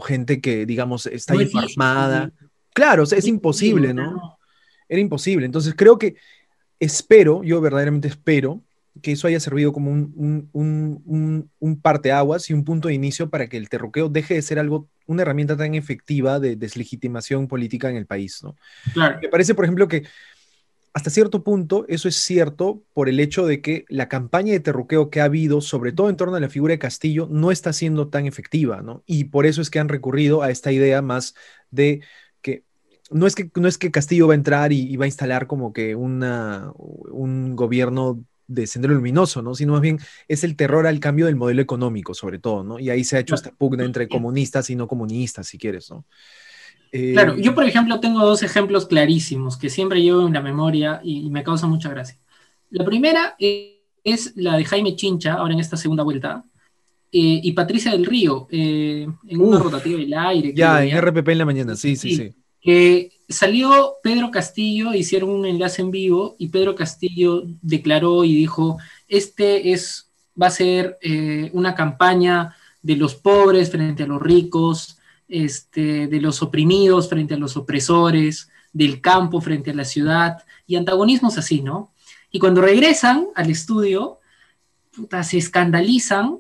gente que, digamos, está informada. Claro, es imposible, ¿no? Era imposible. Entonces creo que espero, yo verdaderamente espero, que eso haya servido como un, un, un, parteaguas y un punto de inicio para que el terroqueo deje de ser algo, una herramienta tan efectiva de deslegitimación política en el país, ¿no? Claro. Me parece, por ejemplo, que hasta cierto punto eso es cierto por el hecho de que la campaña de terruqueo que ha habido, sobre todo en torno a la figura de Castillo, no está siendo tan efectiva, ¿no? Y por eso es que han recurrido a esta idea más de no es que, no es que Castillo va a entrar y, va a instalar como que una, un gobierno de sendero luminoso, ¿no? Sino más bien es el terror al cambio del modelo económico, sobre todo, ¿no? Y ahí se ha hecho esta pugna entre comunistas y no comunistas, si quieres, ¿no?
claro, yo por ejemplo tengo dos ejemplos clarísimos que siempre llevo en la memoria y, me causa mucha gracia. La primera es la de Jaime Chincha, ahora en esta segunda vuelta, eh, y Patricia del Río, eh, en una rotativa del aire.
Ya, en RPP en la mañana, sí, sí. sí
que salió Pedro Castillo, hicieron un enlace en vivo y Pedro Castillo declaró y dijo, este es, va a ser eh, una campaña de los pobres frente a los ricos, este, de los oprimidos frente a los opresores, del campo frente a la ciudad, y antagonismos así, ¿no? Y cuando regresan al estudio, se escandalizan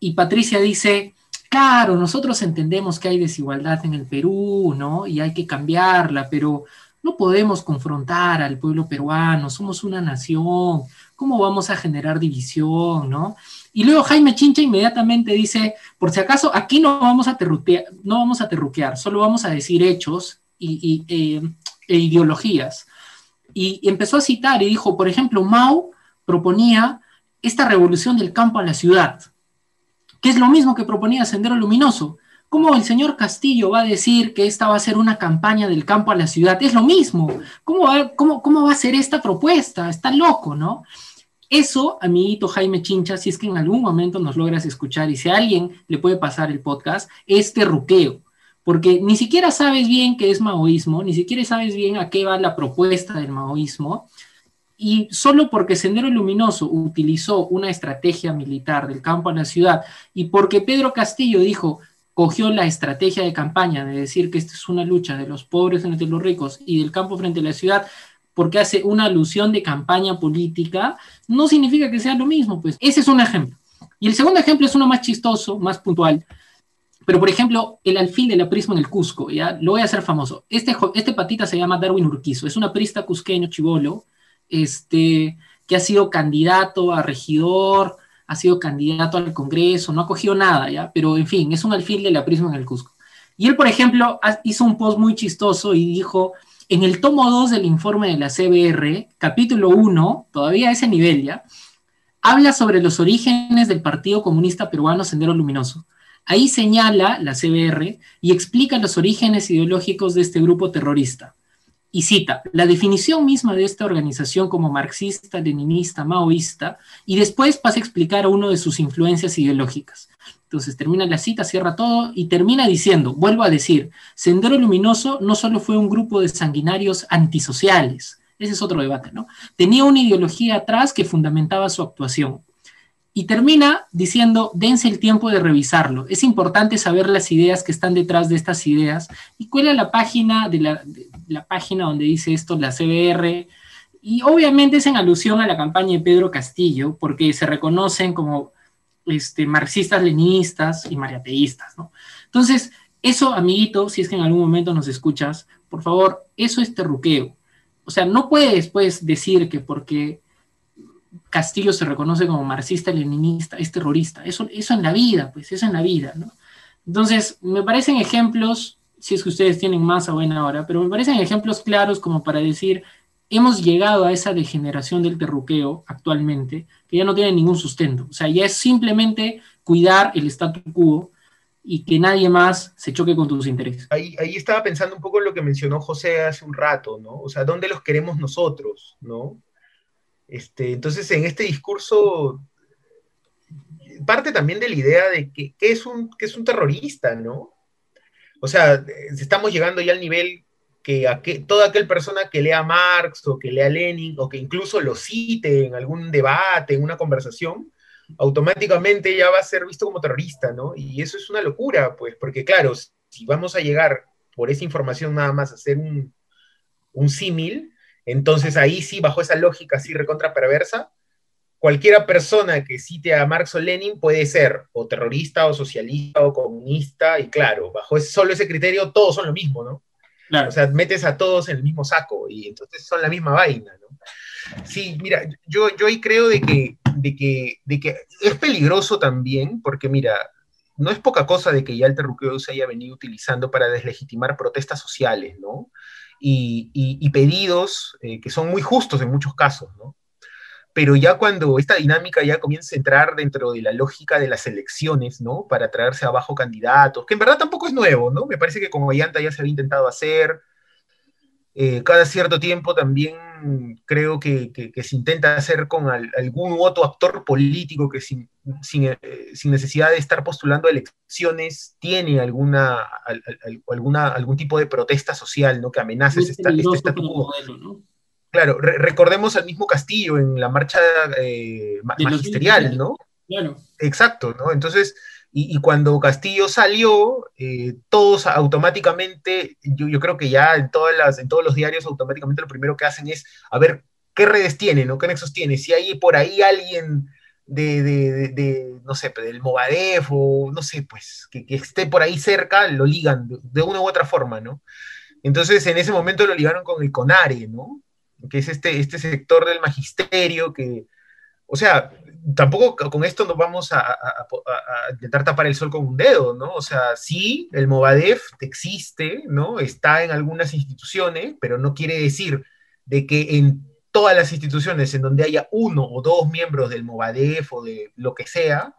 y Patricia dice, Claro, nosotros entendemos que hay desigualdad en el Perú, ¿no? Y hay que cambiarla, pero no podemos confrontar al pueblo peruano, somos una nación, ¿cómo vamos a generar división, ¿no? Y luego Jaime Chincha inmediatamente dice, por si acaso, aquí no vamos a terruquear, no vamos a terruquear solo vamos a decir hechos y, eh, e ideologías. Y empezó a citar y dijo, por ejemplo, Mao proponía esta revolución del campo a la ciudad, que es lo mismo que proponía Sendero Luminoso. ¿Cómo el señor Castillo va a decir que esta va a ser una campaña del campo a la ciudad? Es lo mismo. ¿Cómo va, cómo, cómo va a ser esta propuesta? Está loco, ¿no? Eso, amiguito Jaime Chincha, si es que en algún momento nos logras escuchar y si a alguien le puede pasar el podcast, es terruqueo. Porque ni siquiera sabes bien qué es maoísmo, ni siquiera sabes bien a qué va la propuesta del maoísmo, y solo porque Sendero Luminoso utilizó una estrategia militar del campo a la ciudad y porque Pedro Castillo dijo, cogió la estrategia de campaña de decir que esta es una lucha de los pobres frente a los ricos y del campo frente a la ciudad, porque hace una alusión de campaña política, no significa que sea lo mismo, pues ese es un ejemplo. Y el segundo ejemplo es uno más chistoso, más puntual. Pero, por ejemplo, el alfil de la prisma en el Cusco, ya lo voy a hacer famoso. Este, este patita se llama Darwin Urquizo, es una prista cusqueño chivolo, este, que ha sido candidato a regidor, ha sido candidato al Congreso, no ha cogido nada, ¿ya? Pero, en fin, es un alfil de la prisma en el Cusco. Y él, por ejemplo, hizo un post muy chistoso y dijo, en el tomo 2 del informe de la CBR, capítulo 1, todavía a ese nivel ya, habla sobre los orígenes del Partido Comunista Peruano Sendero Luminoso. Ahí señala la CBR y explica los orígenes ideológicos de este grupo terrorista. Y cita, la definición misma de esta organización como marxista, leninista, maoísta, y después pasa a explicar a uno de sus influencias ideológicas. Entonces termina la cita, cierra todo y termina diciendo, vuelvo a decir, Sendero Luminoso no solo fue un grupo de sanguinarios antisociales, ese es otro debate, ¿no? Tenía una ideología atrás que fundamentaba su actuación. Y termina diciendo, dense el tiempo de revisarlo. Es importante saber las ideas que están detrás de estas ideas. Y cuela la página de la, la página donde dice esto, la CBR. Y obviamente es en alusión a la campaña de Pedro Castillo, porque se reconocen como este, marxistas, leninistas y mariateístas, ¿no? Entonces, eso, amiguito, si es que en algún momento nos escuchas, por favor, eso es terruqueo. O sea, no puedes pues, decir que porque Castillo se reconoce como marxista, leninista, es terrorista. Eso, eso en la vida, pues, eso en la vida, ¿no? Entonces, me parecen ejemplos, si es que ustedes tienen más a buena hora, pero me parecen ejemplos claros como para decir, hemos llegado a esa degeneración del terruqueo actualmente, que ya no tiene ningún sustento. O sea, ya es simplemente cuidar el statu quo y que nadie más se choque con tus intereses.
Ahí, ahí estaba pensando un poco en lo que mencionó José hace un rato, ¿no? O sea, ¿dónde los queremos nosotros, ¿no? Este, entonces, en este discurso, parte también de la idea de que, es, un, terrorista, ¿no? O sea, estamos llegando ya al nivel que, que toda aquel persona que lea Marx o que lea Lenin o que incluso lo cite en algún debate, en una conversación, automáticamente ya va a ser visto como terrorista, ¿no? Y eso es una locura, pues, porque claro, si vamos a llegar por esa información nada más a hacer un, un símil, entonces ahí sí, bajo esa lógica así recontra perversa, cualquiera persona que cite a Marx o Lenin puede ser o terrorista o socialista o comunista, y claro, bajo solo ese criterio todos son lo mismo, ¿no? O sea, metes a todos en el mismo saco y entonces son la misma vaina, ¿no? Sí, mira, yo, yo ahí creo de que, de, que, de que es peligroso también, porque mira, no es poca cosa de que ya el terruqueo se haya venido utilizando para deslegitimar protestas sociales, ¿no? Y, pedidos eh, que son muy justos en muchos casos, ¿no? Pero ya cuando esta dinámica ya comienza a entrar dentro de la lógica de las elecciones, ¿no? Para traerse abajo candidatos, que en verdad tampoco es nuevo, ¿no? Me parece que con Ollanta ya se había intentado hacer, eh, cada cierto tiempo también creo que, se intenta hacer con algún otro actor político que sin, eh, sin, necesidad de estar postulando elecciones tiene alguna, alguna, algún tipo de protesta social ¿no? que amenace este, este Claro, recordemos al mismo Castillo en la marcha eh, magisterial, ¿no? Claro. Exacto, ¿no? Entonces, y, cuando Castillo salió, eh, todos automáticamente, yo, creo que ya en, todas las, en todos los diarios automáticamente lo primero que hacen es a ver qué redes tiene, ¿no? ¿Qué nexos tiene? Si hay por ahí alguien de, de, no sé, del Movadef o no sé, pues, que, esté por ahí cerca, lo ligan de, una u otra forma, ¿no? Entonces, en ese momento lo ligaron con el CONARE, ¿no? Que es este, este sector del magisterio que, o sea, tampoco con esto nos vamos a, intentar tapar el sol con un dedo, ¿no? O sea, sí, el Movadef existe, ¿no? Está en algunas instituciones, pero no quiere decir de que en todas las instituciones en donde haya uno o dos miembros del Movadef o de lo que sea,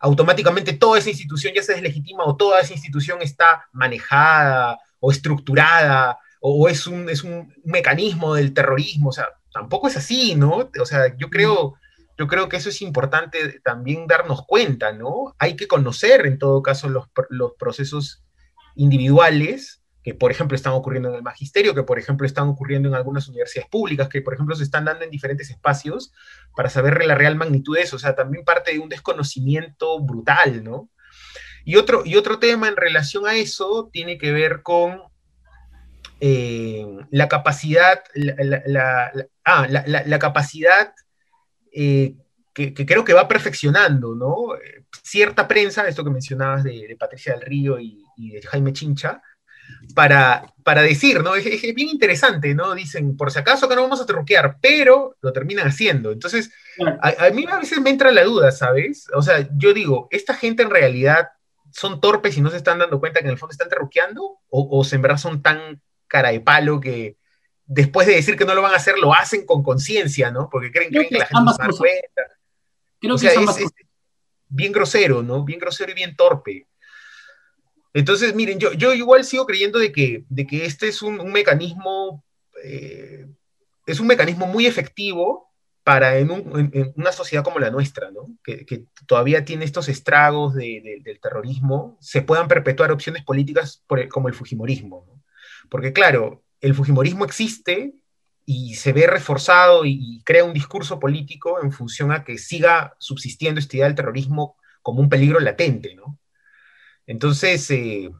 automáticamente toda esa institución ya se deslegitima o toda esa institución está manejada o estructurada o, es, un, es un mecanismo del terrorismo, o sea, tampoco es así, ¿no? O sea, yo creo yo creo que eso es importante también darnos cuenta, ¿no? Hay que conocer en todo caso los, procesos individuales que, por ejemplo, están ocurriendo en el magisterio, que, por ejemplo, están ocurriendo en algunas universidades públicas, que, por ejemplo, se están dando en diferentes espacios para saber la real magnitud de eso. O sea, también parte de un desconocimiento brutal, ¿no? Y otro, y otro tema en relación a eso tiene que ver con eh, la capacidad, la, ah, capacidad eh, que, creo que va perfeccionando, ¿no? Cierta prensa, esto que mencionabas de, Patricia del Río y, de Jaime Chincha, para, para decir, ¿no? Es, bien interesante, ¿no? Dicen, por si acaso que no vamos a terruquear, pero lo terminan haciendo. Entonces, a, mí a veces me entra la duda, ¿sabes? O sea, yo digo, ¿esta gente en realidad son torpes y no se están dando cuenta que en el fondo están terruqueando? ¿O, o en verdad son tan cara de palo que, después de decir que no lo van a hacer, lo hacen con conciencia, ¿no? Porque creen, que, la gente se da cuenta.
Creo que es ambas
bien grosero, ¿no? Bien grosero y bien torpe. Entonces, miren, yo, yo igual sigo creyendo de que, de que este es un, mecanismo, eh, es un mecanismo muy efectivo para en, una sociedad como la nuestra, ¿no? que, todavía tiene estos estragos del terrorismo, se puedan perpetuar opciones políticas como el Fujimorismo. Porque claro, el Fujimorismo existe y se ve reforzado y, crea un discurso político en función a que siga subsistiendo esta idea del terrorismo como un peligro latente, ¿no? Entonces, eh,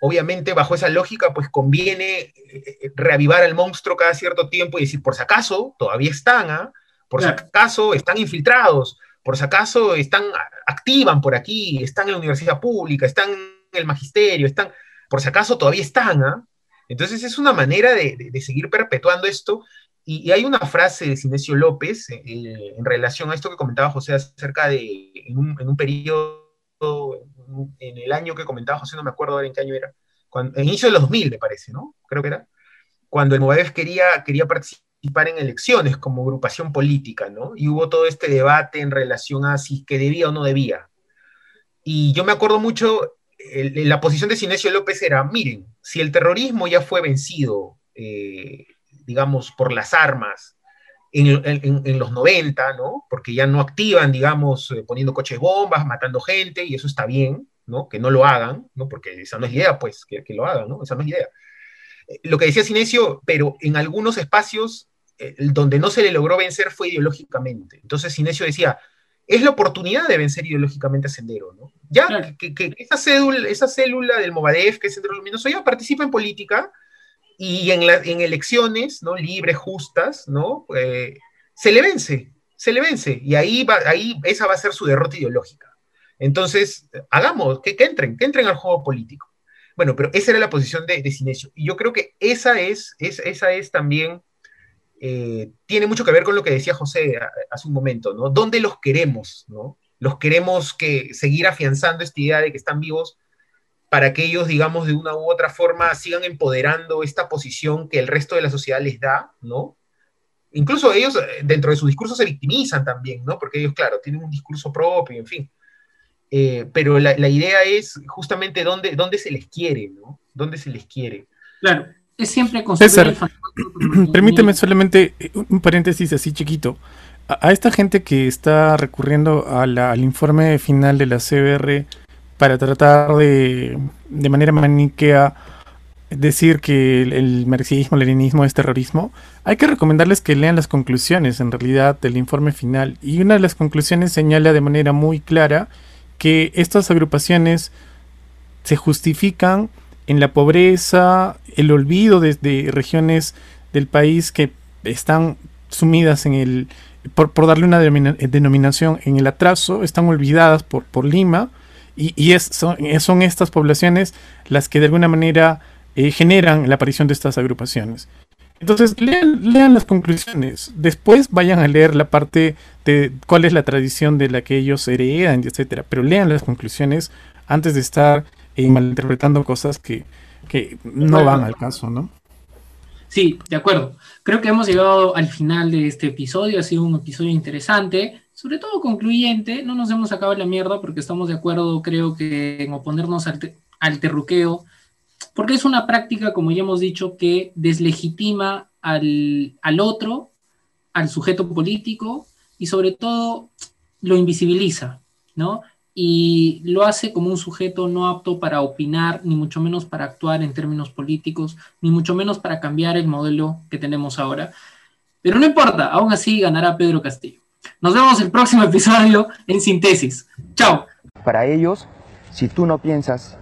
obviamente, bajo esa lógica, pues conviene eh, eh, reavivar al monstruo cada cierto tiempo y decir, por si acaso, todavía están, ¿ah? Por si acaso están infiltrados, por si acaso están, activan por aquí, están en la universidad pública, están en el magisterio, están, por si acaso todavía están, ¿ah? Entonces es una manera de, seguir perpetuando esto. Y, hay una frase de Sinesio López eh, en relación a esto que comentaba José acerca de, en un, periodo, en el año que comentaba José, no me acuerdo ahora en qué año era, en inicio de los 2000 me parece, ¿no? Creo que era, cuando el Movadef quería, quería participar en elecciones como agrupación política, ¿no? Y hubo todo este debate en relación a si que debía o no debía. Y yo me acuerdo mucho la posición de Sinesio López era, miren, si el terrorismo ya fue vencido, eh, digamos, por las armas en, los 90, ¿no? Porque ya no activan, digamos, eh, poniendo coches bombas, matando gente, y eso está bien, ¿no? Que no lo hagan, ¿no? Porque esa no es la idea, pues, que, lo hagan, ¿no? Esa no es la idea. Eh, lo que decía Sinesio, pero en algunos espacios donde no se le logró vencer fue ideológicamente. Entonces Sinesio decía, es la oportunidad de vencer ideológicamente a Sendero, ¿no? Ya que, esa, cédula, esa célula del Movadef, que es Sendero Luminoso, ya participa en política y en, elecciones, ¿no? Libres, justas, ¿no? Eh, se le vence, se le vence, y ahí, va, ahí esa va a ser su derrota ideológica. Entonces, hagamos, que, entren, que entren al juego político. Bueno, pero esa era la posición de, de y yo creo que esa es, es, esa es también eh, tiene mucho que ver con lo que decía José hace un momento, ¿no? ¿Dónde los queremos, ¿no? Los queremos que seguir afianzando esta idea de que están vivos para que ellos, digamos, de una u otra forma sigan empoderando esta posición que el resto de la sociedad les da, ¿no? Incluso ellos eh, dentro de su discurso se victimizan también, ¿no? Porque ellos, claro, tienen un discurso propio, en fin. Eh, pero la, idea es justamente dónde, dónde se les quiere, ¿no? ¿Dónde se les quiere?
Claro, es siempre
César, (clears throat) permíteme solamente un paréntesis así chiquito. A, esta gente que está recurriendo al informe final de la CBR para tratar de, de manera maniquea decir que el, el marxismo, leninismo es terrorismo, hay que recomendarles que lean las conclusiones en realidad del informe final. Y una de las conclusiones señala de manera muy clara que estas agrupaciones se justifican en la pobreza, el olvido de, regiones del país que están sumidas en el, por, darle una denominación, en el atraso, están olvidadas por, por Lima, y, es, son, estas poblaciones las que de alguna manera eh, generan la aparición de estas agrupaciones. Entonces, lean, lean, las conclusiones. Después vayan a leer la parte de cuál es la tradición de la que ellos heredan, etcétera. Pero lean las conclusiones antes de estar y malinterpretando cosas que, no van al caso, ¿no?
Sí, de acuerdo. Creo que hemos llegado al final de este episodio. Ha sido un episodio interesante, sobre todo concluyente. No nos hemos sacado la mierda porque estamos de acuerdo, creo que, en oponernos al, terruqueo, porque es una práctica, como ya hemos dicho, que deslegitima al, al otro, al sujeto político y sobre todo lo invisibiliza, ¿no? y lo hace como un sujeto no apto para opinar, ni mucho menos para actuar en términos políticos, ni mucho menos para cambiar el modelo que tenemos ahora. Pero no importa, aún así ganará Pedro Castillo. Nos vemos el próximo episodio en Síntesis. Chao.
Para ellos, si tú no piensas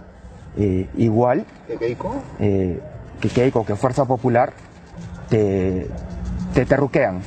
eh, igual eh, que Keiko, que Fuerza Popular, te, te terruquean.